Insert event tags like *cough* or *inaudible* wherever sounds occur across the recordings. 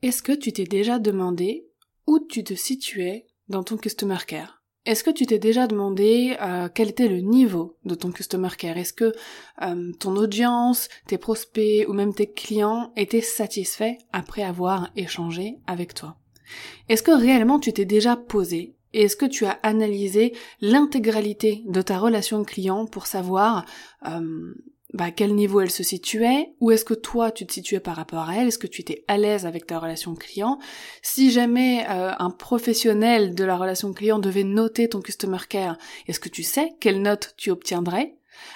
Est-ce que tu t'es déjà demandé où tu te situais dans ton customer care? Est-ce que tu t'es déjà demandé euh, quel était le niveau de ton customer care? Est-ce que euh, ton audience, tes prospects ou même tes clients étaient satisfaits après avoir échangé avec toi? Est-ce que réellement tu t'es déjà posé? Et est-ce que tu as analysé l'intégralité de ta relation client pour savoir euh, bah, quel niveau elle se situait, où est-ce que toi tu te situais par rapport à elle, est-ce que tu étais à l'aise avec ta relation client? Si jamais euh, un professionnel de la relation client devait noter ton customer care, est-ce que tu sais quelle note tu obtiendrais?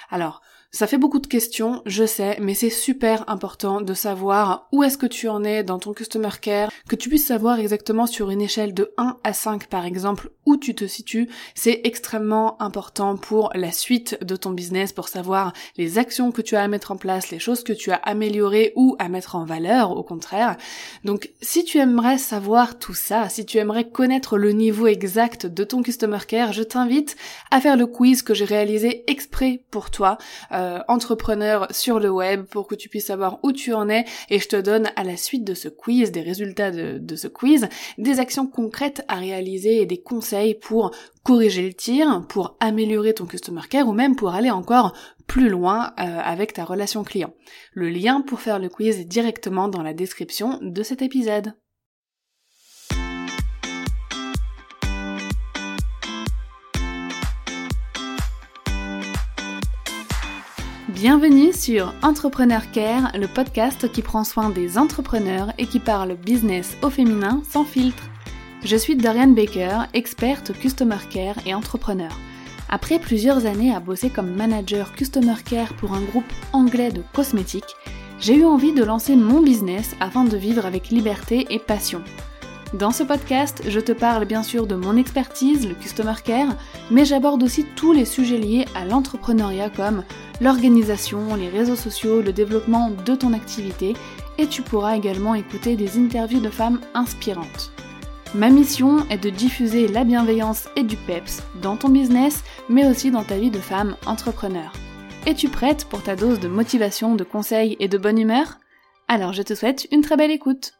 Alors, ça fait beaucoup de questions, je sais, mais c'est super important de savoir où est-ce que tu en es dans ton customer care, que tu puisses savoir exactement sur une échelle de 1 à 5 par exemple où tu te situes. C'est extrêmement important pour la suite de ton business, pour savoir les actions que tu as à mettre en place, les choses que tu as améliorées ou à mettre en valeur, au contraire. Donc si tu aimerais savoir tout ça, si tu aimerais connaître le niveau exact de ton customer care, je t'invite à faire le quiz que j'ai réalisé exprès pour toi. Euh, entrepreneur sur le web pour que tu puisses savoir où tu en es et je te donne à la suite de ce quiz, des résultats de, ce quiz, des actions concrètes à réaliser et des conseils pour corriger le tir, pour améliorer ton customer care ou même pour aller encore plus loin euh, avec ta relation client. Le lien pour faire le quiz est directement dans la description de cet épisode. Bienvenue sur Entrepreneur Care, le podcast qui prend soin des entrepreneurs et qui parle business au féminin sans filtre. Je suis Dorian Baker, experte Customer Care et entrepreneur. Après plusieurs années à bosser comme manager Customer Care pour un groupe anglais de cosmétiques, j'ai eu envie de lancer mon business afin de vivre avec liberté et passion. Dans ce podcast, je te parle bien sûr de mon expertise, le Customer Care, mais j'aborde aussi tous les sujets liés à l'entrepreneuriat comme l'organisation, les réseaux sociaux, le développement de ton activité et tu pourras également écouter des interviews de femmes inspirantes. Ma mission est de diffuser la bienveillance et du PEPS dans ton business, mais aussi dans ta vie de femme entrepreneur. Es-tu prête pour ta dose de motivation, de conseils et de bonne humeur? Alors je te souhaite une très belle écoute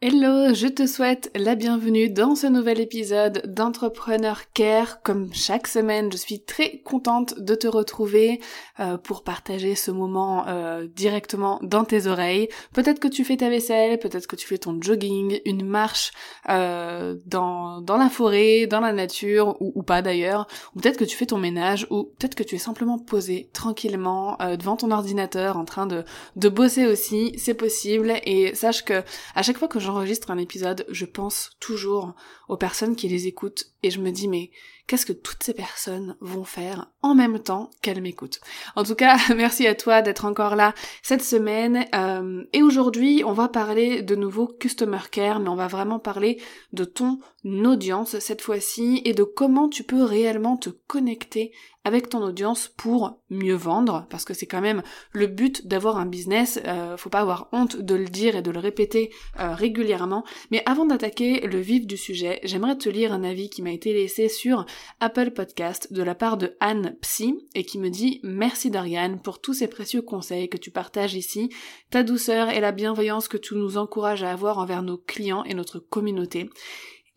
Hello, je te souhaite la bienvenue dans ce nouvel épisode d'Entrepreneur Care. Comme chaque semaine, je suis très contente de te retrouver euh, pour partager ce moment euh, directement dans tes oreilles. Peut-être que tu fais ta vaisselle, peut-être que tu fais ton jogging, une marche euh, dans, dans la forêt, dans la nature, ou, ou pas d'ailleurs, ou peut-être que tu fais ton ménage, ou peut-être que tu es simplement posé tranquillement devant ton ordinateur en train de, de bosser aussi, c'est possible, et sache que à chaque fois que je j'enregistre un épisode, je pense toujours aux personnes qui les écoutent et je me dis mais qu'est-ce que toutes ces personnes vont faire en même temps qu'elles m'écoutent? En tout cas, *laughs* merci à toi d'être encore là cette semaine. Euh, et aujourd'hui, on va parler de nouveau Customer Care, mais on va vraiment parler de ton audience cette fois-ci et de comment tu peux réellement te connecter avec ton audience pour mieux vendre, parce que c'est quand même le but d'avoir un business, euh, faut pas avoir honte de le dire et de le répéter euh, régulièrement. Mais avant d'attaquer le vif du sujet, j'aimerais te lire un avis qui m'a été laissé sur Apple Podcast de la part de Anne Psy et qui me dit merci Dorian pour tous ces précieux conseils que tu partages ici, ta douceur et la bienveillance que tu nous encourages à avoir envers nos clients et notre communauté.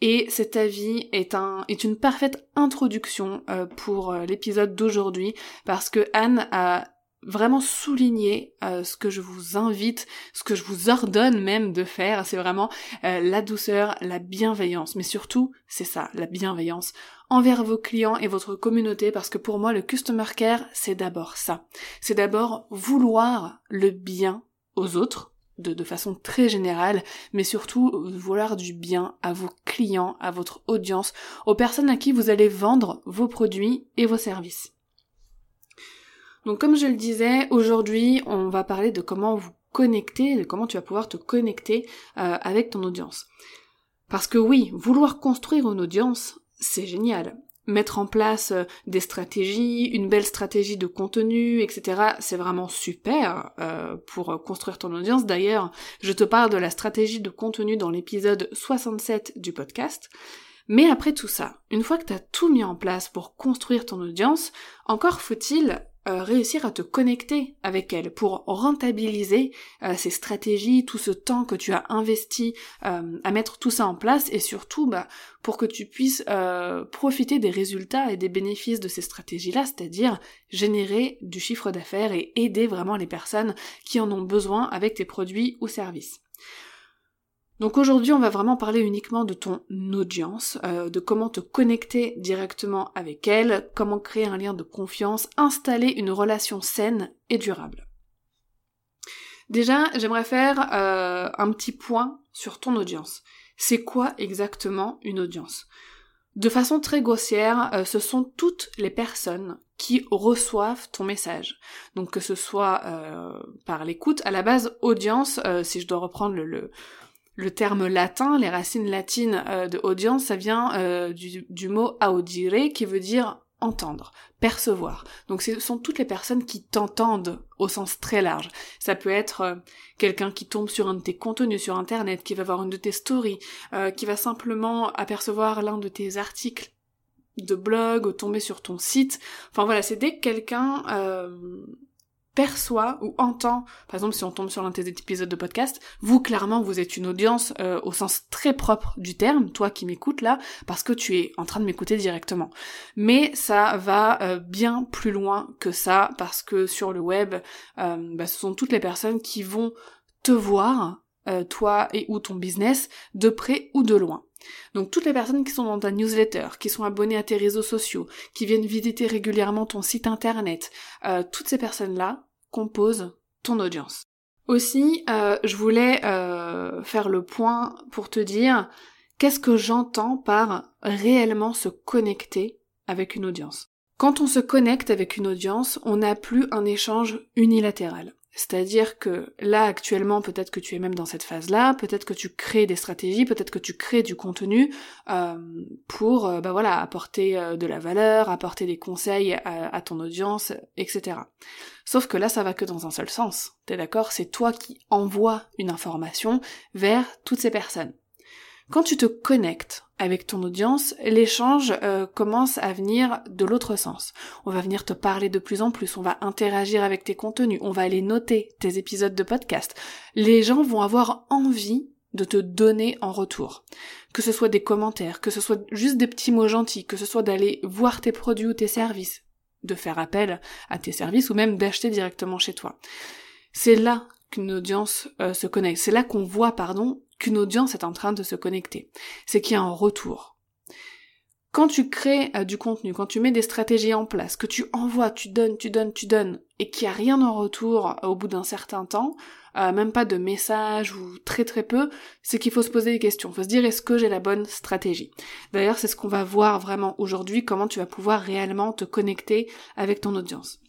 Et cet avis est, un, est une parfaite introduction euh, pour euh, l'épisode d'aujourd'hui parce que Anne a vraiment souligné euh, ce que je vous invite, ce que je vous ordonne même de faire, c'est vraiment la douceur, la bienveillance, mais surtout c'est ça, la bienveillance envers vos clients et votre communauté parce que pour moi le customer care c'est d'abord ça, c'est d'abord vouloir le bien aux autres, de, façon très générale, mais surtout vouloir du bien à vos clients, à votre audience, aux personnes à qui vous allez vendre vos produits et vos services. Donc comme je le disais, aujourd'hui on va parler de comment vous connecter, de comment tu vas pouvoir te connecter euh, avec ton audience. Parce que oui, vouloir construire une audience, c'est génial mettre en place euh, des stratégies, une belle stratégie de contenu, etc. C'est vraiment super euh, pour construire ton audience. D'ailleurs, je te parle de la stratégie de contenu dans l'épisode 67 du podcast. Mais après tout ça, une fois que tu as tout mis en place pour construire ton audience, encore faut-il euh, réussir à te connecter avec elle, pour rentabiliser euh, ces stratégies, tout ce temps que tu as investi euh, à mettre tout ça en place, et surtout bah, pour que tu puisses profiter des résultats et des bénéfices de ces stratégies-là, c'est-à-dire générer du chiffre d'affaires et aider vraiment les personnes qui en ont besoin avec tes produits ou services. Donc aujourd'hui, on va vraiment parler uniquement de ton audience, euh, de comment te connecter directement avec elle, comment créer un lien de confiance, installer une relation saine et durable. Déjà, j'aimerais faire euh, un petit point sur ton audience. C'est quoi exactement une audience? De façon très grossière, euh, ce sont toutes les personnes qui reçoivent ton message. Donc que ce soit par l'écoute, à la base audience, si je dois reprendre le, le terme latin, les racines latines euh, de audience, ça vient euh, du, mot audire qui veut dire entendre, percevoir. Donc ce sont toutes les personnes qui t'entendent au sens très large. Ça peut être euh, quelqu'un qui tombe sur un de tes contenus sur internet, qui va voir une de tes stories, qui va simplement apercevoir l'un de tes articles de blog ou tomber sur ton site. Enfin voilà, c'est dès que quelqu'un perçoit ou entend, par exemple si on tombe sur l'un de épisodes de podcast, vous clairement vous êtes une audience euh, au sens très propre du terme, toi qui m'écoutes là, parce que tu es en train de m'écouter directement. Mais ça va euh, bien plus loin que ça, parce que sur le web, euh, bah, ce sont toutes les personnes qui vont te voir, toi et ou ton business, de près ou de loin. Donc toutes les personnes qui sont dans ta newsletter, qui sont abonnées à tes réseaux sociaux, qui viennent visiter régulièrement ton site internet, euh, toutes ces personnes-là composent ton audience. Aussi, euh, je voulais euh, faire le point pour te dire qu'est-ce que j'entends par réellement se connecter avec une audience? Quand on se connecte avec une audience, on n'a plus un échange unilatéral. C'est-à-dire que là actuellement, peut-être que tu es même dans cette phase-là, peut-être que tu crées des stratégies, peut-être que tu crées du contenu euh, pour, euh, bah voilà, apporter euh, de la valeur, apporter des conseils à, ton audience, etc. Sauf que là, ça va que dans un seul sens. T'es d'accord? C'est toi qui envoies une information vers toutes ces personnes. Quand tu te connectes avec ton audience, l'échange euh, commence à venir de l'autre sens. On va venir te parler de plus en plus, on va interagir avec tes contenus, on va aller noter tes épisodes de podcast. Les gens vont avoir envie de te donner en retour. Que ce soit des commentaires, que ce soit juste des petits mots gentils, que ce soit d'aller voir tes produits ou tes services, de faire appel à tes services ou même d'acheter directement chez toi. C'est là qu'une audience euh, se connecte. C'est là qu'on voit, pardon, qu'une audience est en train de se connecter. C'est qu'il y a un retour. Quand tu crées euh, du contenu, quand tu mets des stratégies en place, que tu envoies, tu donnes, tu donnes, tu donnes, et qu'il n'y a rien en retour euh, au bout d'un certain temps, euh, même pas de message ou très très peu, c'est qu'il faut se poser des questions. Il faut se dire est-ce que j'ai la bonne stratégie? D'ailleurs, c'est ce qu'on va voir vraiment aujourd'hui, comment tu vas pouvoir réellement te connecter avec ton audience.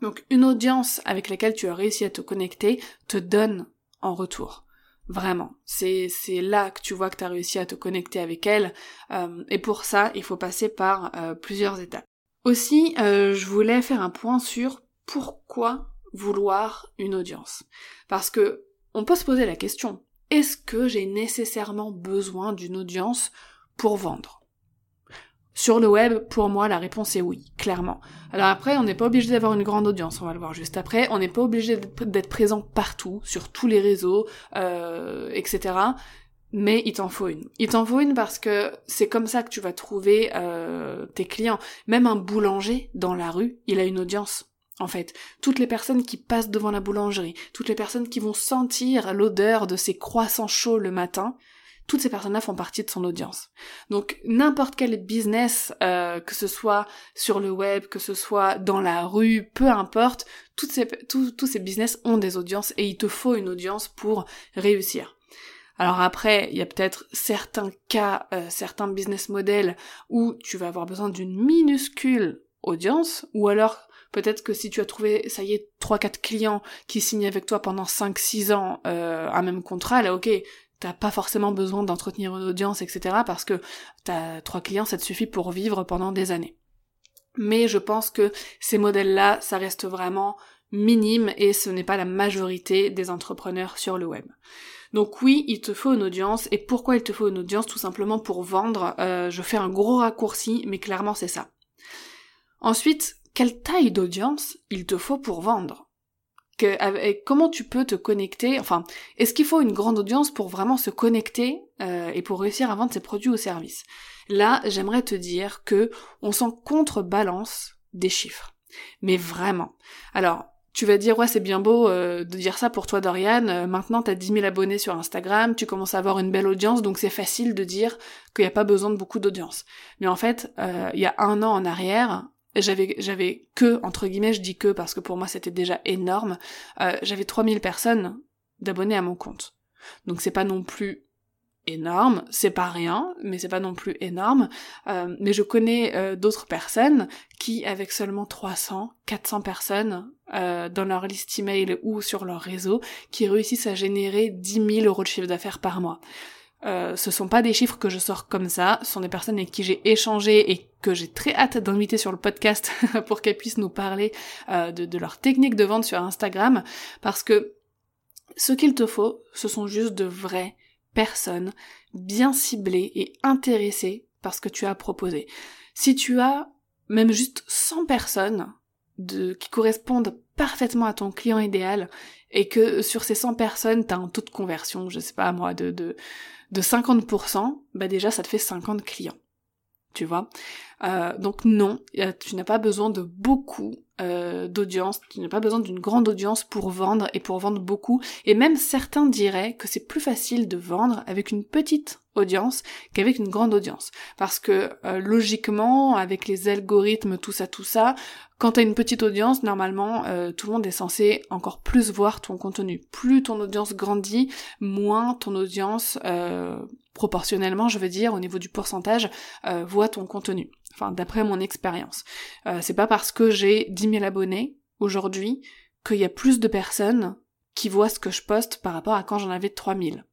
Donc une audience avec laquelle tu as réussi à te connecter te donne en retour. Vraiment, c'est là que tu vois que tu as réussi à te connecter avec elle. Euh, et pour ça, il faut passer par euh, plusieurs étapes. Aussi, euh, je voulais faire un point sur pourquoi vouloir une audience. Parce que on peut se poser la question est-ce que j'ai nécessairement besoin d'une audience pour vendre? Sur le web, pour moi, la réponse est oui, clairement. Alors après, on n'est pas obligé d'avoir une grande audience, on va le voir juste après. On n'est pas obligé d'être présent partout, sur tous les réseaux, euh, etc. Mais il t'en faut une. Il t'en faut une parce que c'est comme ça que tu vas trouver euh, tes clients. Même un boulanger dans la rue, il a une audience. En fait, toutes les personnes qui passent devant la boulangerie, toutes les personnes qui vont sentir l'odeur de ces croissants chauds le matin, toutes ces personnes-là font partie de son audience. Donc n'importe quel business, euh, que ce soit sur le web, que ce soit dans la rue, peu importe, toutes ces, tous ces business ont des audiences et il te faut une audience pour réussir. Alors après, il y a peut-être certains cas, euh, certains business models où tu vas avoir besoin d'une minuscule audience, ou alors peut-être que si tu as trouvé, ça y est, 3-4 clients qui signent avec toi pendant 5-6 ans euh, un même contrat, là ok, t'as pas forcément besoin d'entretenir une audience, etc. parce que t'as trois clients, ça te suffit pour vivre pendant des années. Mais je pense que ces modèles-là, ça reste vraiment minime et ce n'est pas la majorité des entrepreneurs sur le web. Donc oui, il te faut une audience. Et pourquoi il te faut une audience? Tout simplement pour vendre. Euh, je fais un gros raccourci, mais clairement c'est ça. Ensuite, quelle taille d'audience il te faut pour vendre? Comment tu peux te connecter, enfin, est-ce qu'il faut une grande audience pour vraiment se connecter euh, et pour réussir à vendre ses produits ou services? Là, j'aimerais te dire que on s'en contrebalance des chiffres. Mais vraiment. Alors, tu vas dire ouais c'est bien beau euh, de dire ça pour toi Dorian, euh, maintenant t'as 10 000 abonnés sur Instagram, tu commences à avoir une belle audience donc c'est facile de dire qu'il n'y a pas besoin de beaucoup d'audience. Mais en fait, il y a un an en arrière, j'avais j'avais que entre guillemets je dis que parce que pour moi c'était déjà énorme euh, j'avais 3000 personnes d'abonnés à mon compte. Donc c'est pas non plus énorme c'est pas rien mais c'est pas non plus énorme. Euh, mais je connais euh, d'autres personnes qui avec seulement 300 400 personnes euh, dans leur liste email ou sur leur réseau qui réussissent à générer 10 000 euros de chiffre d'affaires par mois. Euh, ce sont pas des chiffres que je sors comme ça, ce sont des personnes avec qui j'ai échangé et que j'ai très hâte d'inviter sur le podcast *laughs* pour qu'elles puissent nous parler euh, de, leur technique de vente sur Instagram, parce que ce qu'il te faut, ce sont juste de vraies personnes bien ciblées et intéressées par ce que tu as proposé. Si tu as même juste 100 personnes de, qui correspondent parfaitement à ton client idéal et que sur ces 100 personnes, tu as un taux de conversion, je sais pas moi, de, de, de 50%, bah déjà ça te fait 50 clients. Tu vois euh, Donc non, tu n'as pas besoin de beaucoup euh, d'audience, tu n'as pas besoin d'une grande audience pour vendre et pour vendre beaucoup. Et même certains diraient que c'est plus facile de vendre avec une petite audience qu'avec une grande audience. Parce que euh, logiquement, avec les algorithmes, tout ça, tout ça, quand t'as une petite audience, normalement, tout le monde est censé encore plus voir ton contenu. Plus ton audience grandit, moins ton audience, proportionnellement, je veux dire, au niveau du pourcentage, voit ton contenu. Enfin, d'après mon expérience. c'est pas parce que j'ai 10 000 abonnés aujourd'hui qu'il y a plus de personnes qui voient ce que je poste par rapport à quand j'en avais 3000.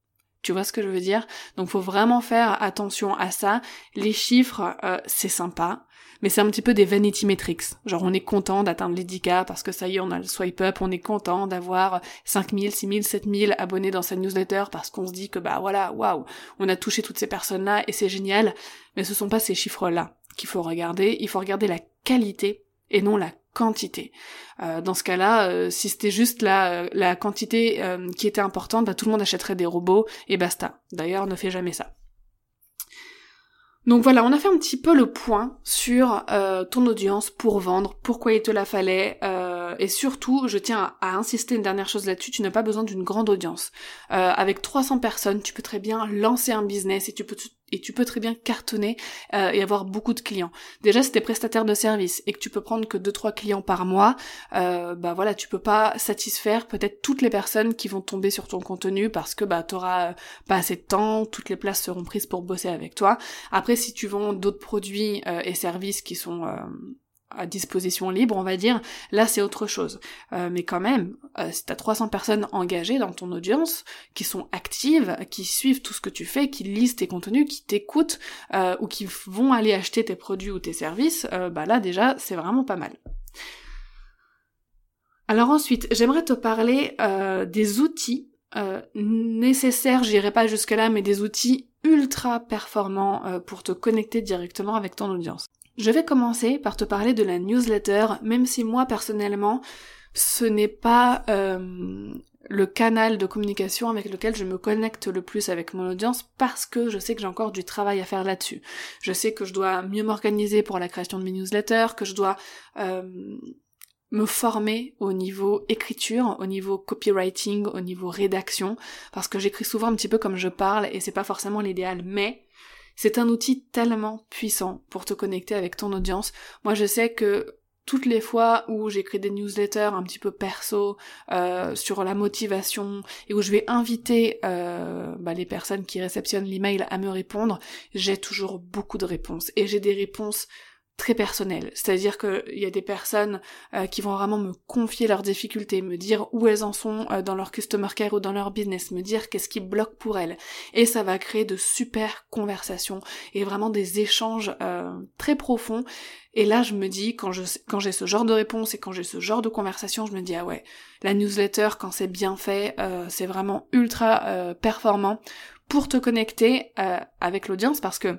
Tu vois ce que je veux dire? Donc faut vraiment faire attention à ça. Les chiffres, euh, c'est sympa, mais c'est un petit peu des vanity metrics. Genre on est content d'atteindre les 10K parce que ça y est, on a le swipe up, on est content d'avoir 5000, 6000, 7000 abonnés dans sa newsletter parce qu'on se dit que bah voilà, waouh, on a touché toutes ces personnes-là et c'est génial. Mais ce sont pas ces chiffres-là qu'il faut regarder, il faut regarder la qualité et non la quantité. Euh, dans ce cas-là, euh, si c'était juste la, la quantité euh, qui était importante, bah, tout le monde achèterait des robots et basta. D'ailleurs, ne fait jamais ça. Donc voilà, on a fait un petit peu le point sur ton audience pour vendre, pourquoi il te la fallait, et surtout, je tiens à, insister une dernière chose là-dessus, tu n'as pas besoin d'une grande audience. avec 300 personnes, tu peux très bien lancer un business et tu peux très bien cartonner euh, et avoir beaucoup de clients. Déjà, si t'es prestataire de service et que tu peux prendre que 2-3 clients par mois, euh, bah voilà, tu peux pas satisfaire peut-être toutes les personnes qui vont tomber sur ton contenu parce que bah t'auras pas assez de temps, toutes les places seront prises pour bosser avec toi. Après, si tu vends d'autres produits euh, et services qui sont à disposition libre, on va dire, là c'est autre chose. Euh, mais quand même, euh, si t'as 300 personnes engagées dans ton audience, qui sont actives, qui suivent tout ce que tu fais, qui lisent tes contenus, qui t'écoutent, euh, ou qui vont aller acheter tes produits ou tes services, bah là déjà c'est vraiment pas mal. Alors ensuite, j'aimerais te parler des outils nécessaires, j'irai pas jusque là, mais des outils ultra performants pour te connecter directement avec ton audience. Je vais commencer par te parler de la newsletter, même si moi personnellement, ce n'est pas euh, le canal de communication avec lequel je me connecte le plus avec mon audience parce que je sais que j'ai encore du travail à faire là-dessus. Je sais que je dois mieux m'organiser pour la création de mes newsletters, que je dois euh, me former au niveau écriture, au niveau copywriting, au niveau rédaction, parce que j'écris souvent un petit peu comme je parle et c'est pas forcément l'idéal, mais c'est un outil tellement puissant pour te connecter avec ton audience. Moi, je sais que toutes les fois où j'écris des newsletters un petit peu perso euh, sur la motivation et où je vais inviter euh, bah, les personnes qui réceptionnent l'email à me répondre, j'ai toujours beaucoup de réponses et j'ai des réponses très personnel. C'est-à-dire qu'il y a des personnes euh, qui vont vraiment me confier leurs difficultés, me dire où elles en sont euh, dans leur customer care ou dans leur business, me dire qu'est-ce qui bloque pour elles. Et ça va créer de super conversations et vraiment des échanges euh, très profonds. Et là, je me dis, quand je quand j'ai ce genre de réponse et quand j'ai ce genre de conversation, je me dis ah ouais, la newsletter quand c'est bien fait, c'est vraiment ultra performant pour te connecter avec l'audience parce que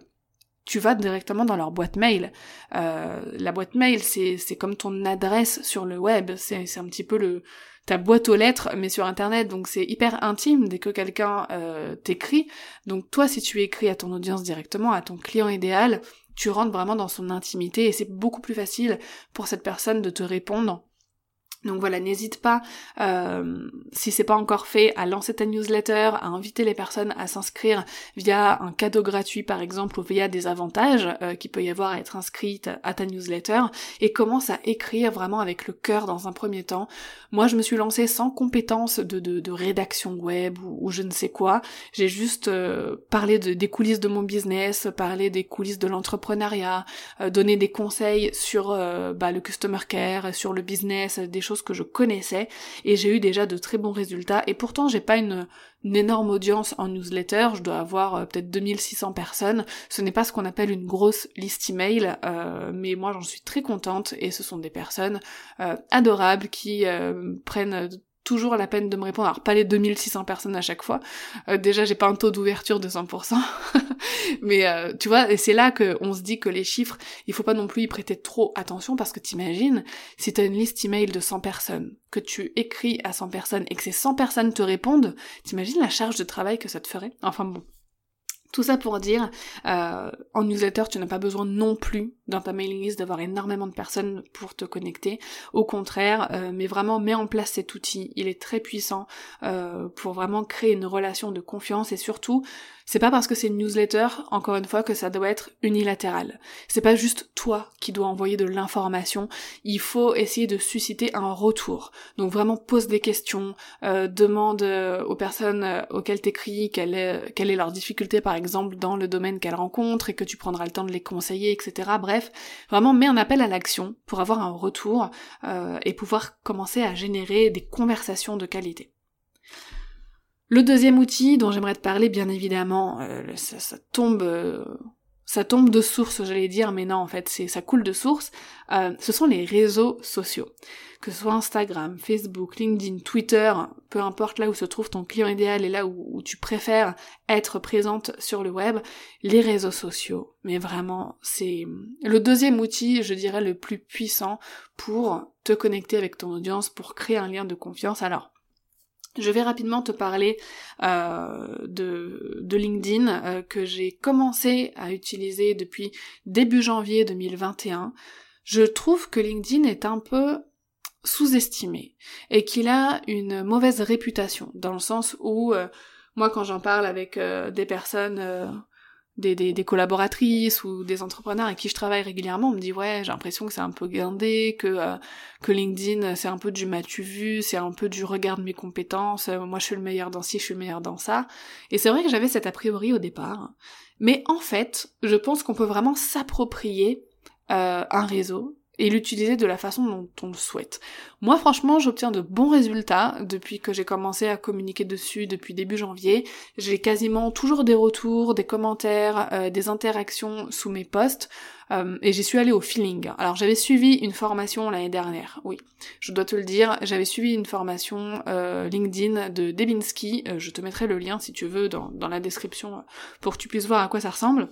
tu vas directement dans leur boîte mail. Euh, la boîte mail, c'est, comme ton adresse sur le web, c'est, c'est un petit peu le ta boîte aux lettres, mais sur Internet, donc c'est hyper intime dès que quelqu'un euh, t'écrit. Donc toi, si tu écris à ton audience directement, à ton client idéal, tu rentres vraiment dans son intimité et c'est beaucoup plus facile pour cette personne de te répondre donc voilà, n'hésite pas, euh, si c'est pas encore fait, à lancer ta newsletter, à inviter les personnes à s'inscrire via un cadeau gratuit par exemple ou via des avantages euh, qu'il peut y avoir à être inscrite à ta newsletter et commence à écrire vraiment avec le cœur dans un premier temps. Moi je me suis lancée sans compétences de, de, rédaction web ou, je ne sais quoi, j'ai juste euh, parlé de, des coulisses de mon business, parlé des coulisses de l'entrepreneuriat, euh, donné des conseils sur bah, le customer care, sur le business, des choses que je connaissais et j'ai eu déjà de très bons résultats. Et pourtant j'ai pas une, énorme audience en newsletter, je dois avoir euh, peut-être 2600 personnes, ce n'est pas ce qu'on appelle une grosse liste email, euh, mais moi j'en suis très contente. Et ce sont des personnes euh, adorables qui prennent toujours la peine de me répondre. Alors pas les 2600 personnes à chaque fois. Euh, déjà j'ai pas un taux d'ouverture de 100%. *laughs* Mais euh, tu vois, et c'est là qu'on se dit que les chiffres, il faut pas non plus y prêter trop attention parce que t'imagines, si t'as une liste email de 100 personnes, que tu écris à 100 personnes et que ces 100 personnes te répondent, t'imagines la charge de travail que ça te ferait? Enfin bon, tout ça pour dire, euh, en newsletter, tu n'as pas besoin non plus dans ta mailing list d'avoir énormément de personnes pour te connecter. Au contraire, euh, mais vraiment mets en place cet outil. Il est très puissant euh, pour vraiment créer une relation de confiance et surtout c'est pas parce que c'est une newsletter, encore une fois, que ça doit être unilatéral. C'est pas juste toi qui dois envoyer de l'information. Il faut essayer de susciter un retour. Donc vraiment pose des questions, euh, demande euh, aux personnes euh, auxquelles t'écris quelle est, quelle est leur difficulté par exemple dans le domaine qu'elles rencontrent et que tu prendras le temps de les conseiller, etc. Bref, vraiment mets un appel à l'action pour avoir un retour et pouvoir commencer à générer des conversations de qualité. Le deuxième outil dont j'aimerais te parler, bien évidemment, euh, ça, tombe, euh, ça tombe de source, j'allais dire, mais non, en fait, c'est ça coule de source. Euh, ce sont les réseaux sociaux, que ce soit Instagram, Facebook, LinkedIn, Twitter, peu importe là où se trouve ton client idéal et là où, où tu préfères être présente sur le web, les réseaux sociaux. Mais vraiment, c'est le deuxième outil, je dirais, le plus puissant pour te connecter avec ton audience, pour créer un lien de confiance. Alors je vais rapidement te parler euh, de, de, LinkedIn euh, que j'ai commencé à utiliser depuis début janvier 2021. Je trouve que LinkedIn est un peu sous-estimé et qu'il a une mauvaise réputation dans le sens où euh, moi quand j'en parle avec des personnes des, des, collaboratrices ou des entrepreneurs avec qui je travaille régulièrement, on me dit ouais j'ai l'impression que c'est un peu guindé, que euh, que LinkedIn c'est un peu du m'as-tu vu, c'est un peu du regarde mes compétences, euh, moi je suis le meilleur dans ci, je suis le meilleur dans ça. Et c'est vrai que j'avais cet a priori au départ, mais en fait je pense qu'on peut vraiment s'approprier euh, un réseau et l'utiliser de la façon dont on le souhaite. Moi franchement j'obtiens de bons résultats depuis que j'ai commencé à communiquer dessus depuis début janvier. J'ai quasiment toujours des retours, des commentaires, euh, des interactions sous mes posts. Euh, et j'y suis allée au feeling. Alors j'avais suivi une formation l'année dernière, oui, je dois te le dire, j'avais suivi une formation euh, LinkedIn de Debinski, je te mettrai le lien si tu veux dans, dans la description pour que tu puisses voir à quoi ça ressemble.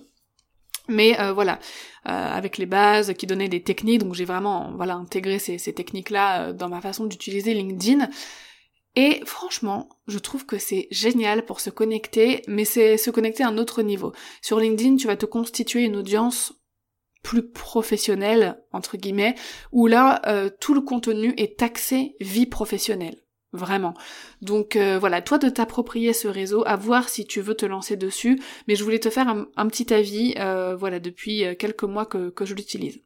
Mais euh, voilà, euh, avec les bases qui donnaient des techniques, donc j'ai vraiment voilà intégré ces, techniques-là euh, dans ma façon d'utiliser LinkedIn. Et franchement, je trouve que c'est génial pour se connecter, mais c'est se connecter à un autre niveau. Sur LinkedIn, tu vas te constituer une audience plus professionnelle, entre guillemets, où là, tout le contenu est axé vie professionnelle. Vraiment. Donc euh, voilà, toi de t'approprier ce réseau, à voir si tu veux te lancer dessus, mais je voulais te faire un, petit avis, euh, voilà, depuis euh, quelques mois que, que je l'utilise.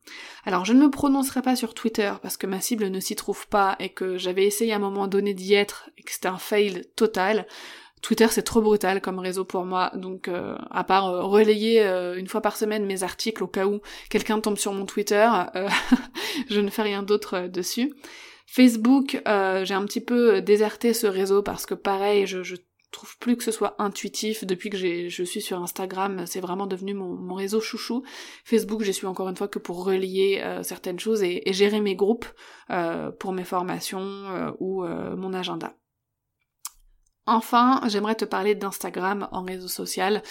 Alors je ne me prononcerai pas sur Twitter parce que ma cible ne s'y trouve pas et que j'avais essayé à un moment donné d'y être et que c'était un fail total. Twitter c'est trop brutal comme réseau pour moi, donc à part relayer une fois par semaine mes articles au cas où quelqu'un tombe sur mon Twitter, *laughs* je ne fais rien d'autre dessus. Facebook, euh, j'ai un petit peu déserté ce réseau parce que pareil, je, je trouve plus que ce soit intuitif. Depuis que je suis sur Instagram, c'est vraiment devenu mon, réseau chouchou. Facebook, j'y suis encore une fois que pour relier euh, certaines choses et, gérer mes groupes euh, pour mes formations ou mon agenda. Enfin, j'aimerais te parler d'Instagram en réseau social,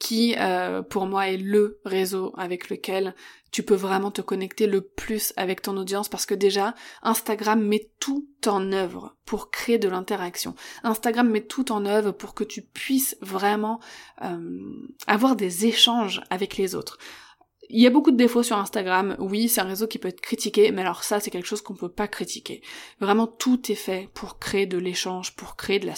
qui euh, pour moi est le réseau avec lequel tu peux vraiment te connecter le plus avec ton audience parce que déjà, Instagram met tout en œuvre pour créer de l'interaction. Instagram met tout en œuvre pour que tu puisses vraiment euh, avoir des échanges avec les autres. Il y a beaucoup de défauts sur Instagram. Oui, c'est un réseau qui peut être critiqué, mais alors ça, c'est quelque chose qu'on peut pas critiquer. Vraiment, tout est fait pour créer de l'échange, pour créer de la,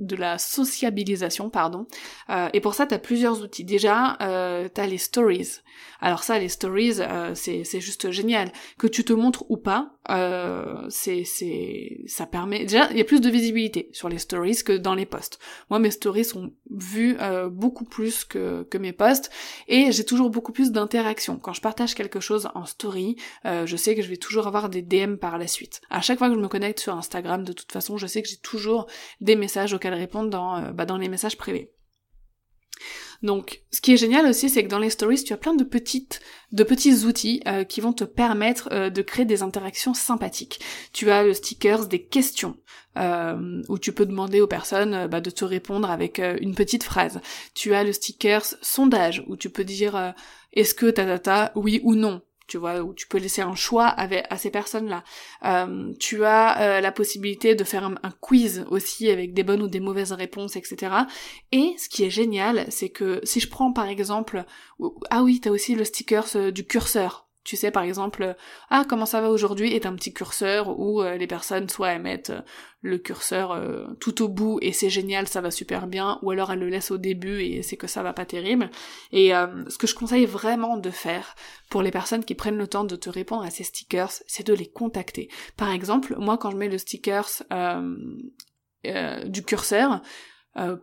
de la sociabilisation, pardon. Euh, et pour ça, tu as plusieurs outils. Déjà, euh, tu as les stories. Alors ça, les stories, euh, c'est juste génial. Que tu te montres ou pas, euh, c'est c'est ça permet déjà il y a plus de visibilité sur les stories que dans les posts. Moi mes stories sont vues euh, beaucoup plus que que mes posts et j'ai toujours beaucoup plus d'interaction. Quand je partage quelque chose en story, euh, je sais que je vais toujours avoir des DM par la suite. À chaque fois que je me connecte sur Instagram, de toute façon, je sais que j'ai toujours des messages auxquels répondre dans euh, bah, dans les messages privés. Donc, ce qui est génial aussi, c'est que dans les stories, tu as plein de petites, de petits outils euh, qui vont te permettre euh, de créer des interactions sympathiques. Tu as le stickers des questions, euh, où tu peux demander aux personnes bah, de te répondre avec une petite phrase. Tu as le stickers sondage, où tu peux dire est-ce que ta data, oui ou non tu vois, où tu peux laisser un choix avec, à ces personnes-là. Euh, tu as euh, la possibilité de faire un, quiz aussi avec des bonnes ou des mauvaises réponses, etc. Et ce qui est génial, c'est que si je prends par exemple, ah oui, t'as aussi le sticker euh, du curseur. Tu sais, par exemple, ah, comment ça va aujourd'hui est un petit curseur où euh, les personnes soit elles mettent euh, le curseur euh, tout au bout et c'est génial, ça va super bien, ou alors elles le laissent au début et c'est que ça va pas terrible. Et ce que je conseille vraiment de faire pour les personnes qui prennent le temps de te répondre à ces stickers, c'est de les contacter. Par exemple, moi quand je mets le stickers du curseur,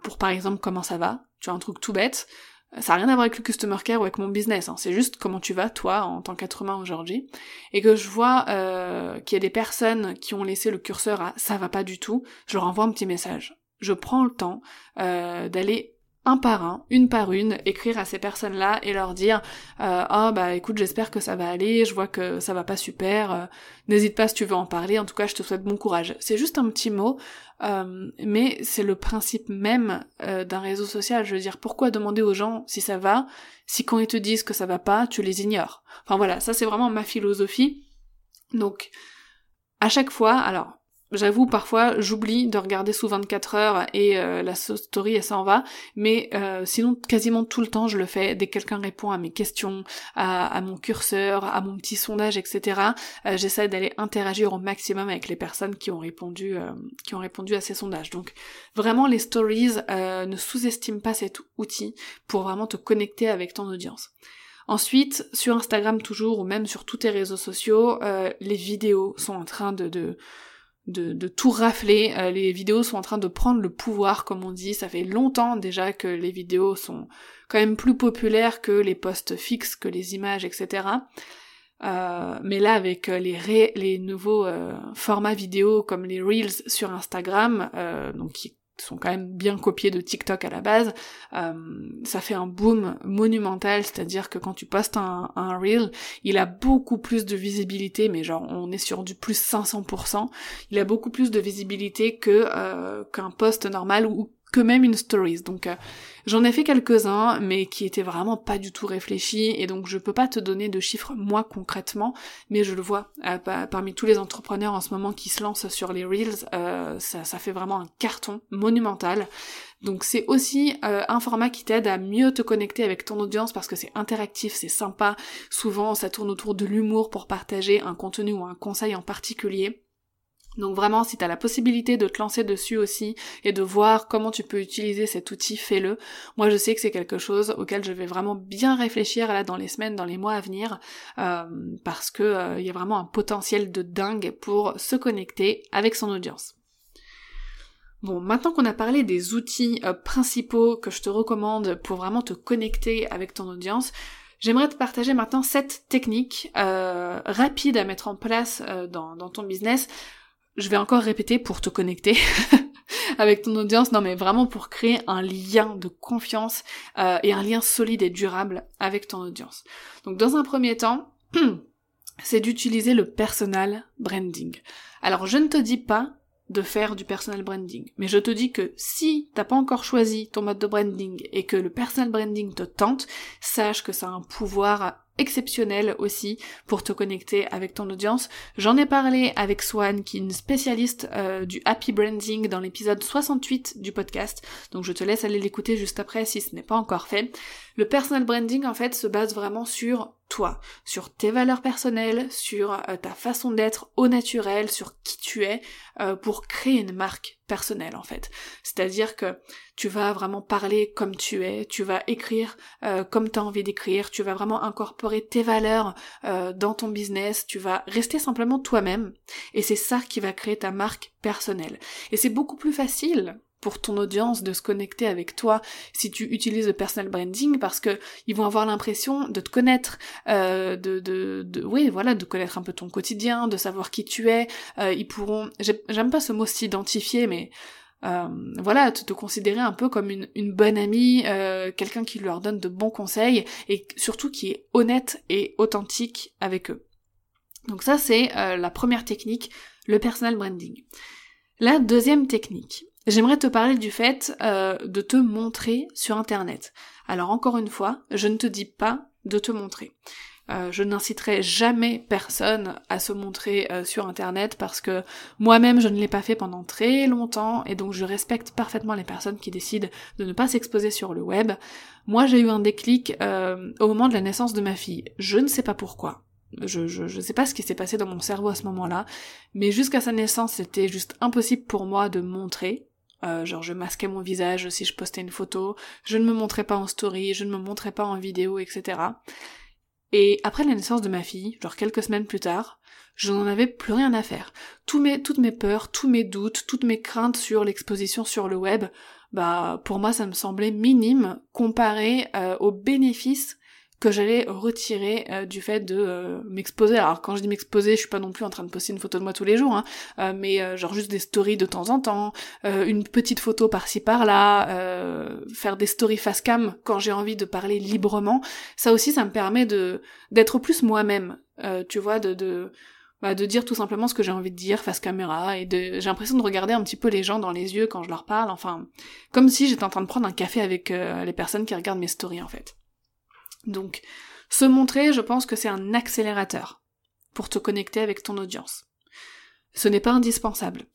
pour par exemple comment ça va, tu as un truc tout bête, ça n'a rien à voir avec le customer care ou avec mon business, hein. c'est juste comment tu vas toi en tant qu'être humain aujourd'hui, et que je vois euh, qu'il y a des personnes qui ont laissé le curseur à ça va pas du tout, je leur envoie un petit message. Je prends le temps euh, d'aller un par un, une par une, écrire à ces personnes-là et leur dire euh, oh bah écoute j'espère que ça va aller, je vois que ça va pas super, euh, n'hésite pas si tu veux en parler, en tout cas je te souhaite bon courage. C'est juste un petit mot, euh, mais c'est le principe même euh, d'un réseau social. Je veux dire pourquoi demander aux gens si ça va, si quand ils te disent que ça va pas, tu les ignores? Enfin voilà, ça c'est vraiment ma philosophie. Donc à chaque fois, alors J'avoue, parfois, j'oublie de regarder sous 24 heures et euh, la story, elle s'en va. Mais euh, sinon, quasiment tout le temps, je le fais. Dès que quelqu'un répond à mes questions, à, mon curseur, à mon petit sondage, etc., euh, j'essaie d'aller interagir au maximum avec les personnes qui ont répondu, qui ont répondu à ces sondages. Donc, vraiment, les stories, ne sous-estiment pas cet outil pour vraiment te connecter avec ton audience. Ensuite, sur Instagram toujours, ou même sur tous tes réseaux sociaux, les vidéos sont en train de, de de, tout rafler. Euh, les vidéos sont en train de prendre le pouvoir, comme on dit. Ça fait longtemps déjà que les vidéos sont quand même plus populaires que les posts fixes, que les images, etc. Euh, mais là, avec euh, les, nouveaux formats vidéo comme les Reels sur Instagram, donc qui sont quand même bien copiés de TikTok à la base, euh, ça fait un boom monumental, c'est-à-dire que quand tu postes un, reel, il a beaucoup plus de visibilité, mais genre on est sur du plus 500%, il a beaucoup plus de visibilité que euh, qu'un post normal ou que même une stories. Donc euh, j'en ai fait quelques-uns, mais qui étaient vraiment pas du tout réfléchis, et donc je peux pas te donner de chiffres moi concrètement, mais je le vois euh, parmi tous les entrepreneurs en ce moment qui se lancent sur les reels, euh, ça, ça, fait vraiment un carton monumental. Donc c'est aussi un format qui t'aide à mieux te connecter avec ton audience parce que c'est interactif, c'est sympa. Souvent ça tourne autour de l'humour pour partager un contenu ou un conseil en particulier. Donc vraiment, si tu as la possibilité de te lancer dessus aussi et de voir comment tu peux utiliser cet outil, fais-le. Moi, je sais que c'est quelque chose auquel je vais vraiment bien réfléchir là dans les semaines, dans les mois à venir, euh, parce que euh, il y a vraiment un potentiel de dingue pour se connecter avec son audience. Bon, maintenant qu'on a parlé des outils euh, principaux que je te recommande pour vraiment te connecter avec ton audience, J'aimerais te partager maintenant cette technique rapide à mettre en place dans, dans, ton business je vais encore répéter pour te connecter *laughs* avec ton audience, non mais vraiment pour créer un lien de confiance euh, et un lien solide et durable avec ton audience. Donc dans un premier temps, *clears throat* c'est d'utiliser le personal branding. Alors je ne te dis pas de faire du personal branding. Mais je te dis que si t'as pas encore choisi ton mode de branding et que le personal branding te tente, sache que ça a un pouvoir exceptionnel aussi pour te connecter avec ton audience. J'en ai parlé avec Swan, qui est une spécialiste euh, du happy branding dans l'épisode 68 du podcast, donc je te laisse aller l'écouter juste après si ce n'est pas encore fait. Le personal branding en fait se base vraiment sur toi, sur tes valeurs personnelles, sur euh, ta façon d'être au naturel, sur qui tu es, euh, pour créer une marque personnelle en fait. C'est-à-dire que tu vas vraiment parler comme tu es, tu vas écrire euh, comme tu as envie d'écrire, tu vas vraiment incorporer tes valeurs dans ton business, tu vas rester simplement toi-même, et c'est ça qui va créer ta marque personnelle. Et c'est beaucoup plus facile pour ton audience de se connecter avec toi si tu utilises le personal branding parce que ils vont avoir l'impression de te connaître, euh, de, de, de, oui voilà, de connaître un peu ton quotidien, de savoir qui tu es. Euh, ils pourront, j'aime pas ce mot s'identifier, mais euh, voilà, te, te, considérer un peu comme une, une bonne amie, euh, quelqu'un qui leur donne de bons conseils et surtout qui est honnête et authentique avec eux. Donc ça c'est euh, la première technique, le personal branding. La deuxième technique, J'aimerais te parler du fait euh, de te montrer sur Internet. Alors encore une fois, je ne te dis pas de te montrer. Euh, je n'inciterai jamais personne à se montrer euh, sur Internet parce que moi-même je ne l'ai pas fait pendant très longtemps et donc je respecte parfaitement les personnes qui décident de ne pas s'exposer sur le web. Moi j'ai eu un déclic au moment de la naissance de ma fille. Je ne sais pas pourquoi. Je, je, je sais pas ce qui s'est passé dans mon cerveau à ce moment-là, mais jusqu'à sa naissance c'était juste impossible pour moi de montrer, euh, genre je masquais mon visage si je postais une photo, je ne me montrais pas en story, je ne me montrais pas en vidéo, etc. Et après la naissance de ma fille, genre quelques semaines plus tard, je n'en avais plus rien à faire. Tous mes, toutes mes peurs, tous mes doutes, toutes mes craintes sur l'exposition sur le web, bah pour moi ça me semblait minime comparé euh, aux bénéfices que j'allais retirer euh, du fait de euh, m'exposer. Alors quand je dis m'exposer, je suis pas non plus en train de poster une photo de moi tous les jours, hein, euh, mais genre juste des stories de temps en temps, une petite photo par-ci par-là, faire des stories face cam quand j'ai envie de parler librement. Ça aussi, ça me permet de d'être plus moi-même, tu vois, de, de bah, de dire tout simplement ce que j'ai envie de dire face caméra et de j'ai l'impression de regarder un petit peu les gens dans les yeux quand je leur parle enfin comme si j'étais en train de prendre un café avec les personnes qui regardent mes stories en fait. Donc, se montrer, je pense que c'est un accélérateur pour te connecter avec ton audience. Ce n'est pas indispensable.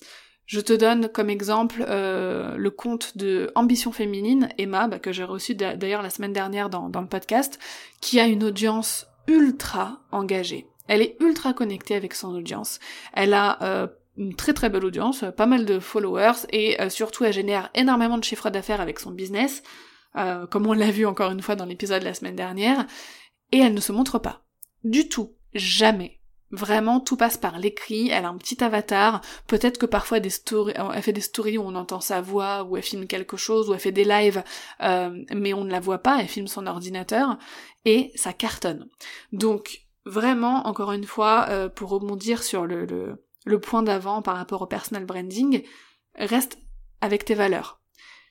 Je te donne comme exemple euh, le compte de Ambition Féminine, Emma, bah, que j'ai reçu d'ailleurs la semaine dernière dans, le podcast, qui a une audience ultra engagée. Elle est ultra connectée avec son audience. Elle a euh, une très très belle audience, pas mal de followers, et euh, surtout elle génère énormément de chiffres d'affaires avec son business. Euh, comme on l'a vu encore une fois dans l'épisode de la semaine dernière, et elle ne se montre pas. Du tout. Jamais. Vraiment, tout passe par l'écrit, elle a un petit avatar, peut-être que parfois des stories, elle fait des stories où on entend sa voix, où elle filme quelque chose, où elle fait des lives, euh, mais on ne la voit pas, elle filme son ordinateur, et ça cartonne. Donc, vraiment, encore une fois, euh, pour rebondir sur le, le, le point d'avant par rapport au personal branding, reste avec tes valeurs.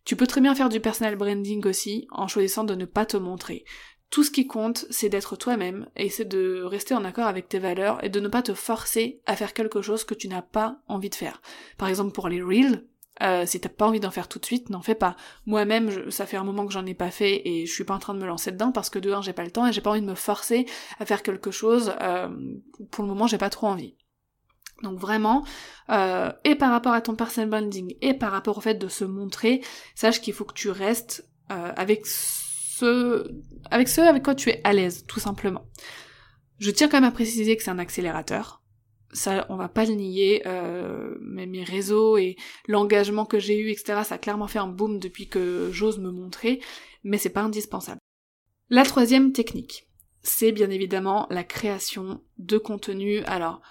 Tu peux très bien faire du personal branding aussi en choisissant de ne pas te montrer. Tout ce qui compte, c'est d'être toi-même et c'est de rester en accord avec tes valeurs et de ne pas te forcer à faire quelque chose que tu n'as pas envie de faire. Par exemple pour les reels, euh, si t'as pas envie d'en faire tout de suite, n'en fais pas. Moi-même, ça fait un moment que j'en ai pas fait et je suis pas en train de me lancer dedans parce que de un, j'ai pas le temps et j'ai pas envie de me forcer à faire quelque chose. Euh, pour le moment, j'ai pas trop envie. Donc vraiment, euh, et par rapport à ton personal branding, et par rapport au fait de se montrer, sache qu'il faut que tu restes euh, avec ce, avec ce avec quoi tu es à l'aise, tout simplement. Je tiens quand même à préciser que c'est un accélérateur. Ça, on va pas le nier. Euh, mais mes réseaux et l'engagement que j'ai eu, etc., ça a clairement fait un boom depuis que j'ose me montrer, mais c'est pas indispensable. La troisième technique, c'est bien évidemment la création de contenu. Alors,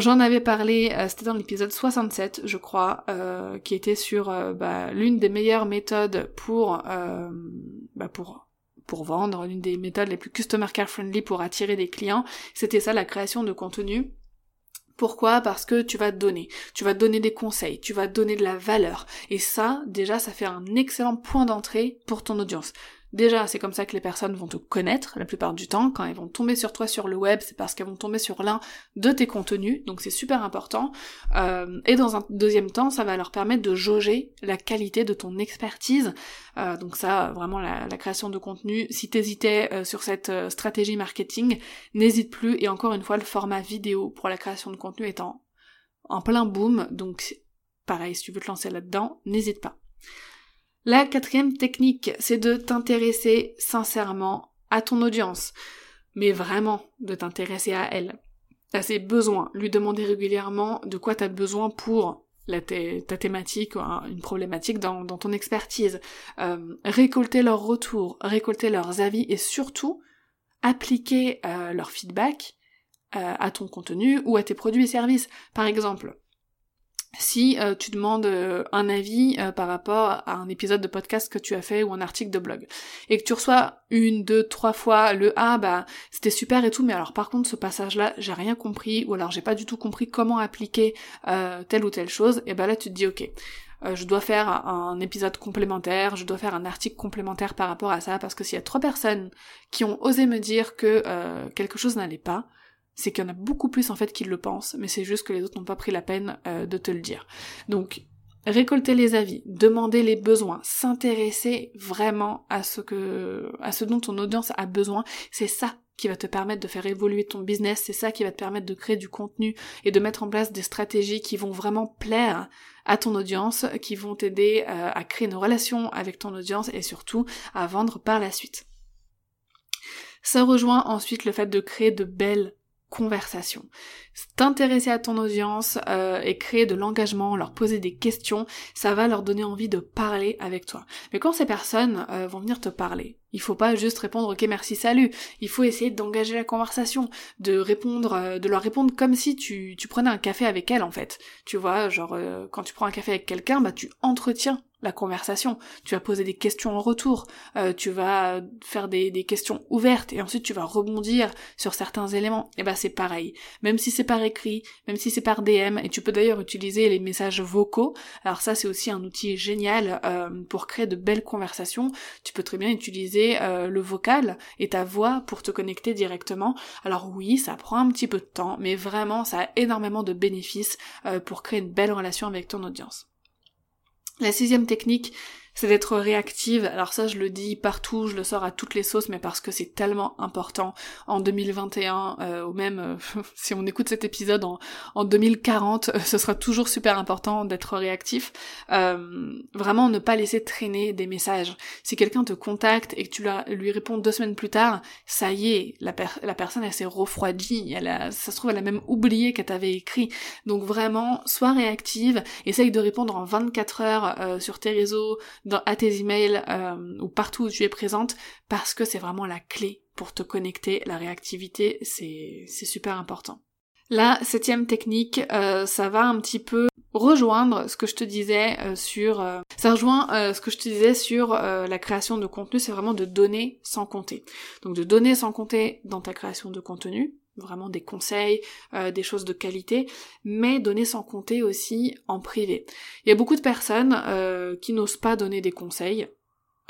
J'en avais parlé, euh, c'était dans l'épisode 67, je crois, euh, qui était sur euh, bah, l'une des meilleures méthodes pour, bah, pour pour vendre, l'une des méthodes les plus customer care friendly pour attirer des clients. C'était ça, la création de contenu. Pourquoi? Parce que tu vas donner, tu vas donner des conseils, tu vas donner de la valeur. Et ça, déjà, ça fait un excellent point d'entrée pour ton audience. Déjà, c'est comme ça que les personnes vont te connaître la plupart du temps. Quand elles vont tomber sur toi sur le web, c'est parce qu'elles vont tomber sur l'un de tes contenus, donc c'est super important. Euh, et dans un deuxième temps, ça va leur permettre de jauger la qualité de ton expertise. Euh, donc ça, vraiment la, création de contenu. Si t'hésitais euh, sur cette stratégie marketing, n'hésite plus. Et encore une fois, le format vidéo pour la création de contenu étant en plein boom, donc pareil, si tu veux te lancer là-dedans, n'hésite pas. La quatrième technique, c'est de t'intéresser sincèrement à ton audience, mais vraiment de t'intéresser à elle, à ses besoins, lui demander régulièrement de quoi tu as besoin pour ta thématique une problématique dans, ton expertise, euh, récolter leurs retours, récolter leurs avis et surtout appliquer euh, leur feedback euh, à ton contenu ou à tes produits et services. Par exemple, si euh, tu demandes euh, un avis euh, par rapport à un épisode de podcast que tu as fait ou un article de blog et que tu reçois une, deux, trois fois le ah bah c'était super et tout mais alors par contre ce passage là j'ai rien compris ou alors j'ai pas du tout compris comment appliquer telle ou telle chose et ben là tu te dis ok je dois faire un épisode complémentaire, je dois faire un article complémentaire par rapport à ça, parce que s'il y a trois personnes qui ont osé me dire que quelque chose n'allait pas, c'est qu'il y en a beaucoup plus en fait qui le pensent, mais c'est juste que les autres n'ont pas pris la peine euh, de te le dire. Donc récolter les avis, demander les besoins, s'intéresser vraiment à ce que à ce dont ton audience a besoin, c'est ça qui va te permettre de faire évoluer ton business, c'est ça qui va te permettre de créer du contenu et de mettre en place des stratégies qui vont vraiment plaire à ton audience, qui vont t'aider euh, à créer une relation avec ton audience et surtout à vendre par la suite. Ça rejoint ensuite le fait de créer de belles conversation. T'intéresser à ton audience euh, et créer de l'engagement, leur poser des questions, ça va leur donner envie de parler avec toi. Mais quand ces personnes euh, vont venir te parler, il faut pas juste répondre ok merci salut. Il faut essayer d'engager la conversation, de répondre, euh, de leur répondre comme si tu, tu prenais un café avec elles en fait. Tu vois, genre quand tu prends un café avec quelqu'un, bah tu entretiens la conversation. Tu vas poser des questions en retour, euh, tu vas faire des, questions ouvertes et ensuite tu vas rebondir sur certains éléments. Et bah c'est pareil. Même si c'est par écrit, même si c'est par DM, et tu peux d'ailleurs utiliser les messages vocaux. Alors ça c'est aussi un outil génial euh, pour créer de belles conversations. Tu peux très bien utiliser euh, le vocal et ta voix pour te connecter directement. Alors oui, ça prend un petit peu de temps, mais vraiment ça a énormément de bénéfices pour créer une belle relation avec ton audience. La sixième technique, c'est d'être réactive. Alors ça, je le dis partout, je le sors à toutes les sauces, mais parce que c'est tellement important en 2021, euh, ou même euh, *laughs* si on écoute cet épisode en, en 2040, euh, ce sera toujours super important d'être réactif. vraiment, ne pas laisser traîner des messages. Si quelqu'un te contacte et que tu lui réponds deux semaines plus tard, ça y est, la, la personne elle s'est refroidie, elle a, ça se trouve elle a même oublié qu'elle t'avait écrit. Donc vraiment, sois réactive, essaye de répondre en 24 heures sur tes réseaux, dans, à tes emails euh, ou partout où tu es présente parce que c'est vraiment la clé pour te connecter. La réactivité, c'est super important. La septième technique, euh, ça va un petit peu rejoindre ce que je te disais euh, sur... ça rejoint ce que je te disais sur la création de contenu, c'est vraiment de donner sans compter. Donc de donner sans compter dans ta création de contenu, vraiment des conseils, euh, des choses de qualité, mais donner sans compter aussi en privé. Il y a beaucoup de personnes euh, qui n'osent pas donner des conseils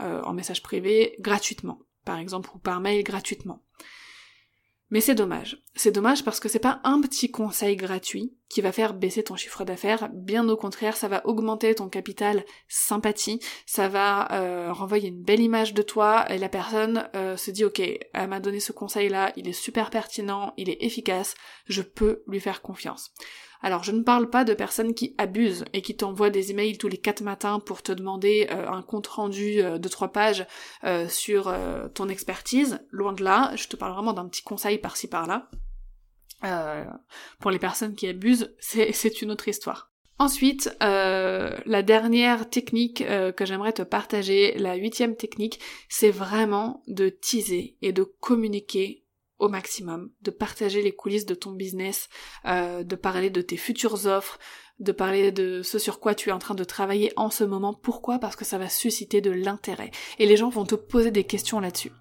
euh, en message privé gratuitement, par exemple, ou par mail gratuitement. Mais c'est dommage. C'est dommage parce que c'est pas un petit conseil gratuit qui va faire baisser ton chiffre d'affaires, bien au contraire, ça va augmenter ton capital sympathie, ça va euh, renvoyer une belle image de toi et la personne euh, se dit ok, elle m'a donné ce conseil là, il est super pertinent, il est efficace, je peux lui faire confiance. Alors je ne parle pas de personnes qui abusent et qui t'envoient des emails tous les quatre matins pour te demander euh, un compte rendu euh, de trois pages euh, sur ton expertise. Loin de là, je te parle vraiment d'un petit conseil par-ci par-là. pour les personnes qui abusent, c'est *laughs* une autre histoire. Ensuite, la dernière technique que j'aimerais te partager, la huitième technique, c'est vraiment de teaser et de communiquer au maximum, de partager les coulisses de ton business, euh, de parler de tes futures offres, de parler de ce sur quoi tu es en train de travailler en ce moment. Pourquoi? Parce que ça va susciter de l'intérêt. Et les gens vont te poser des questions là-dessus.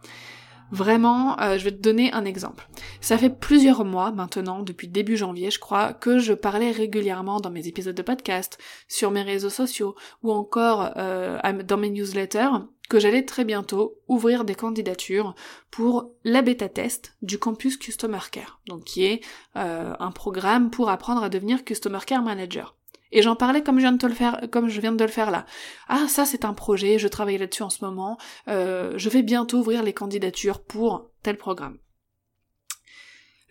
Vraiment, euh, je vais te donner un exemple. Ça fait plusieurs mois maintenant, depuis début janvier je crois, que je parlais régulièrement dans mes épisodes de podcast, sur mes réseaux sociaux ou encore euh, dans mes newsletters que j'allais très bientôt ouvrir des candidatures pour la bêta test du campus Customer Care, donc qui est euh, un programme pour apprendre à devenir Customer Care Manager. Et j'en parlais comme je viens de te le faire, comme je viens de le faire là. Ah, ça c'est un projet, je travaille là-dessus en ce moment. Euh, je vais bientôt ouvrir les candidatures pour tel programme.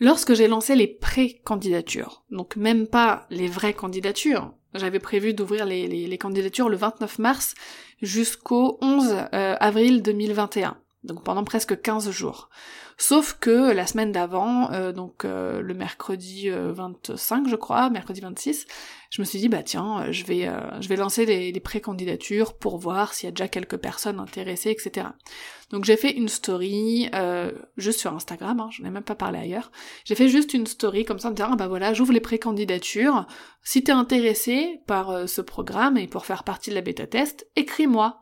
Lorsque j'ai lancé les pré-candidatures, donc même pas les vraies candidatures, j'avais prévu d'ouvrir les, candidatures le 29 mars jusqu'au 11 euh, avril 2021, donc pendant presque 15 jours. Sauf que la semaine d'avant, euh, donc euh, le mercredi 25 je crois, mercredi 26, je me suis dit bah tiens, je vais je vais lancer les pré-candidatures pour voir s'il y a déjà quelques personnes intéressées, etc. Donc j'ai fait une story juste sur Instagram, hein, je n'ai même pas parlé ailleurs. J'ai fait juste une story comme ça en disant ah bah voilà, j'ouvre les pré-candidatures. Si t'es intéressé par ce programme et pour faire partie de la bêta test, écris-moi.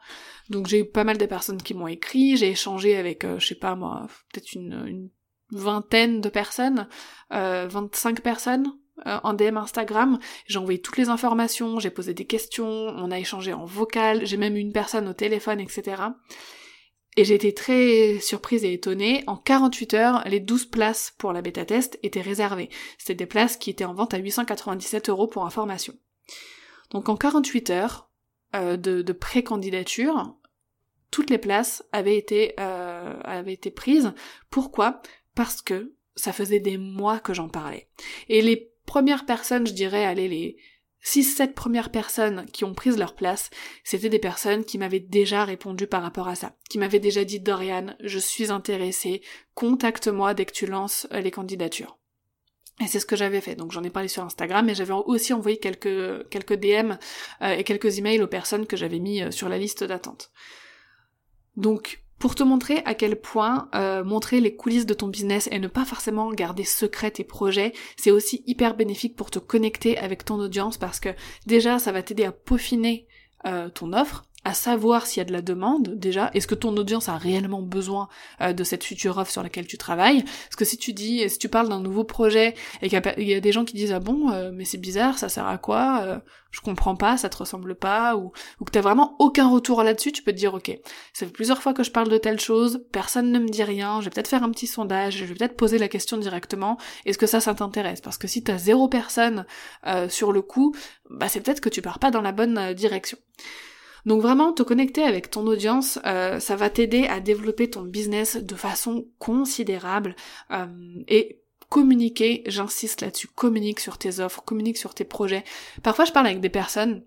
Donc j'ai eu pas mal de personnes qui m'ont écrit, j'ai échangé avec, je sais pas moi, peut-être une, une, vingtaine de personnes, euh, 25 personnes euh, en DM Instagram. J'ai envoyé toutes les informations, j'ai posé des questions, on a échangé en vocal, j'ai même eu une personne au téléphone, etc. Et j'ai été très surprise et étonnée. En 48 heures, les 12 places pour la bêta test étaient réservées. C'était des places qui étaient en vente à 897 euros pour information. Donc en 48 heures euh, de, de pré-candidature, toutes les places avaient été, euh, avaient été prises. Pourquoi? Parce que ça faisait des mois que j'en parlais. Et les premières personnes, je dirais, allez, les 6-7 premières personnes qui ont pris leur place, c'était des personnes qui m'avaient déjà répondu par rapport à ça, qui m'avaient déjà dit Dorian, je suis intéressée, contacte-moi dès que tu lances euh, les candidatures. Et c'est ce que j'avais fait. Donc j'en ai parlé sur Instagram, mais j'avais aussi envoyé quelques quelques DM euh, et quelques emails aux personnes que j'avais mis euh, sur la liste d'attente. Donc, pour te montrer à quel point euh, montrer les coulisses de ton business et ne pas forcément garder secret tes projets, c'est aussi hyper bénéfique pour te connecter avec ton audience parce que déjà ça va t'aider à peaufiner euh, ton offre, à savoir s'il y a de la demande déjà, est-ce que ton audience a réellement besoin euh, de cette future offre sur laquelle tu travailles? Parce que si tu dis, si tu parles d'un nouveau projet et qu'il y, a des gens qui disent ah bon euh, mais c'est bizarre, ça sert à quoi euh, Je comprends pas, ça te ressemble pas ou, ou que t'as vraiment aucun retour là-dessus, tu peux te dire ok, ça fait plusieurs fois que je parle de telle chose, personne ne me dit rien, je vais peut-être faire un petit sondage, je vais peut-être poser la question directement, est-ce que ça ça t'intéresse? Parce que si t'as zéro personne sur le coup, bah c'est peut-être que tu pars pas dans la bonne direction. Donc vraiment, te connecter avec ton audience, euh, ça va t'aider à développer ton business de façon considérable euh, et communiquer, j'insiste là-dessus, communique sur tes offres, communique sur tes projets. Parfois, je parle avec des personnes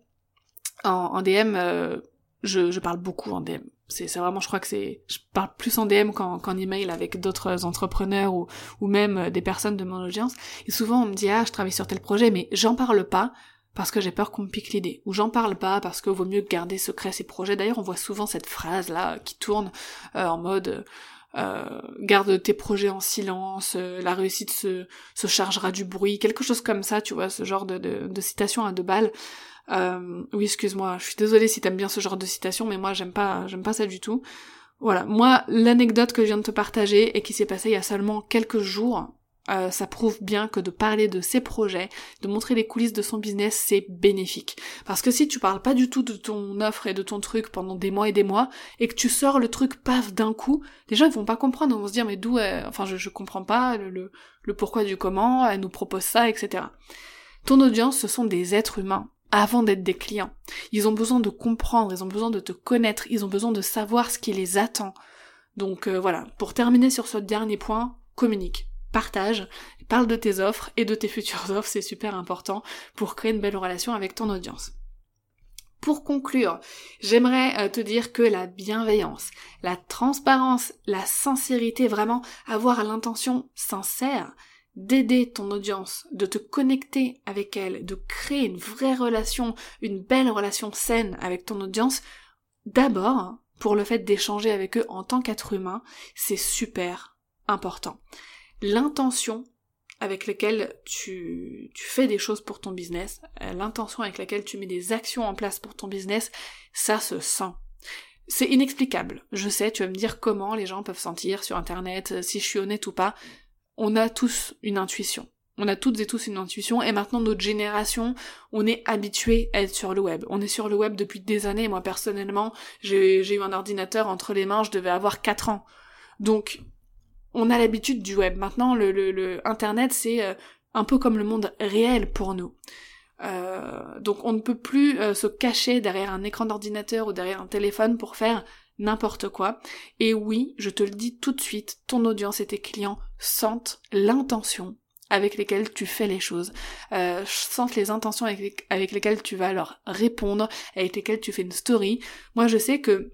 en, DM, euh, je, parle beaucoup en DM. C'est vraiment, je crois que c'est, je parle plus en DM qu'en email avec d'autres entrepreneurs ou, ou même des personnes de mon audience. Et souvent, on me dit, ah, je travaille sur tel projet, mais j'en parle pas parce que j'ai peur qu'on me pique l'idée, ou j'en parle pas parce que vaut mieux garder secret ses projets. D'ailleurs, on voit souvent cette phrase là qui tourne euh, en mode euh, garde tes projets en silence, euh, la réussite se, chargera du bruit, quelque chose comme ça, tu vois, ce genre de, de, citation à deux balles. oui, excuse-moi, je suis désolée si t'aimes bien ce genre de citation, mais moi j'aime pas, j'aime pas ça du tout. Voilà, moi l'anecdote que je viens de te partager et qui s'est passée il y a seulement quelques jours, euh, ça prouve bien que de parler de ses projets, de montrer les coulisses de son business, c'est bénéfique. Parce que si tu parles pas du tout de ton offre et de ton truc pendant des mois et des mois, et que tu sors le truc paf d'un coup, les gens ils vont pas comprendre, ils vont se dire mais d'où, enfin je, je comprends pas le, le pourquoi du comment, elle nous propose ça, etc. Ton audience, ce sont des êtres humains avant d'être des clients. Ils ont besoin de comprendre, ils ont besoin de te connaître, ils ont besoin de savoir ce qui les attend. Donc euh, voilà, pour terminer sur ce dernier point, communique partage, parle de tes offres et de tes futures offres, c'est super important pour créer une belle relation avec ton audience. Pour conclure, j'aimerais euh, te dire que la bienveillance, la transparence, la sincérité, vraiment avoir l'intention sincère d'aider ton audience, de te connecter avec elle, de créer une vraie relation, une belle relation saine avec ton audience, d'abord, pour le fait d'échanger avec eux en tant qu'être humain, c'est super important l'intention avec laquelle tu, tu, fais des choses pour ton business, euh, l'intention avec laquelle tu mets des actions en place pour ton business, ça se sent. C'est inexplicable. Je sais, tu vas me dire comment les gens peuvent sentir sur internet, euh, si je suis honnête ou pas. On a tous une intuition. On a toutes et tous une intuition et maintenant notre génération, on est habitué à être sur le web. On est sur le web depuis des années. Moi personnellement, j'ai eu un ordinateur entre les mains, je devais avoir 4 ans. Donc on a l'habitude du web. Maintenant, le, Internet, c'est euh, un peu comme le monde réel pour nous. Euh, donc on ne peut plus euh, se cacher derrière un écran d'ordinateur ou derrière un téléphone pour faire n'importe quoi. Et oui, je te le dis tout de suite, ton audience et tes clients sentent l'intention avec lesquelles tu fais les choses, euh, sentent les intentions avec, avec, lesquelles tu vas leur répondre, avec lesquelles tu fais une story. Moi je sais que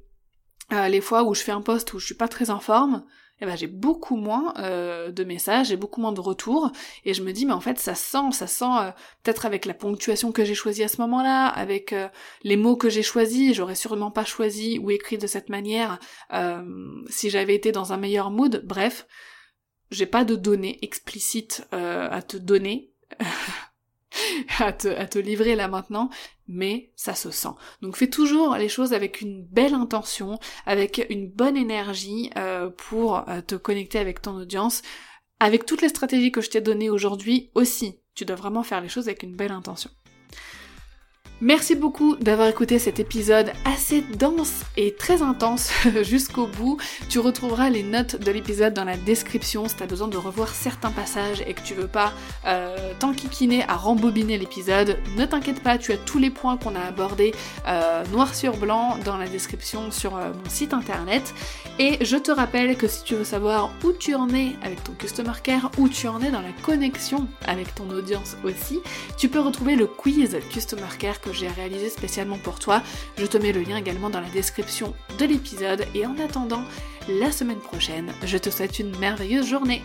les fois où je fais un post où je suis pas très en forme, eh ben j'ai beaucoup moins euh, de messages, j'ai beaucoup moins de retours, et je me dis mais en fait ça sent, ça sent euh, peut-être avec la ponctuation que j'ai choisie à ce moment-là, avec euh, les mots que j'ai choisis, j'aurais sûrement pas choisi ou écrit de cette manière si j'avais été dans un meilleur mood. Bref, j'ai pas de données explicites à te donner. *laughs* *laughs* à te, à te livrer là maintenant, mais ça se sent. Donc fais toujours les choses avec une belle intention, avec une bonne énergie euh, pour euh, te connecter avec ton audience. Avec toutes les stratégies que je t'ai données aujourd'hui aussi, tu dois vraiment faire les choses avec une belle intention. Merci beaucoup d'avoir écouté cet épisode assez dense et très intense *laughs* jusqu'au bout. Tu retrouveras les notes de l'épisode dans la description si tu as besoin de revoir certains passages et que tu veux pas euh, t'enquiquiner à rembobiner l'épisode. Ne t'inquiète pas, tu as tous les points qu'on a abordés euh, noir sur blanc dans la description sur euh, mon site internet. Et je te rappelle que si tu veux savoir où tu en es avec ton customer care, où tu en es dans la connexion avec ton audience aussi, tu peux retrouver le quiz customer care j'ai réalisé spécialement pour toi. Je te mets le lien également dans la description de l'épisode et en attendant la semaine prochaine, je te souhaite une merveilleuse journée.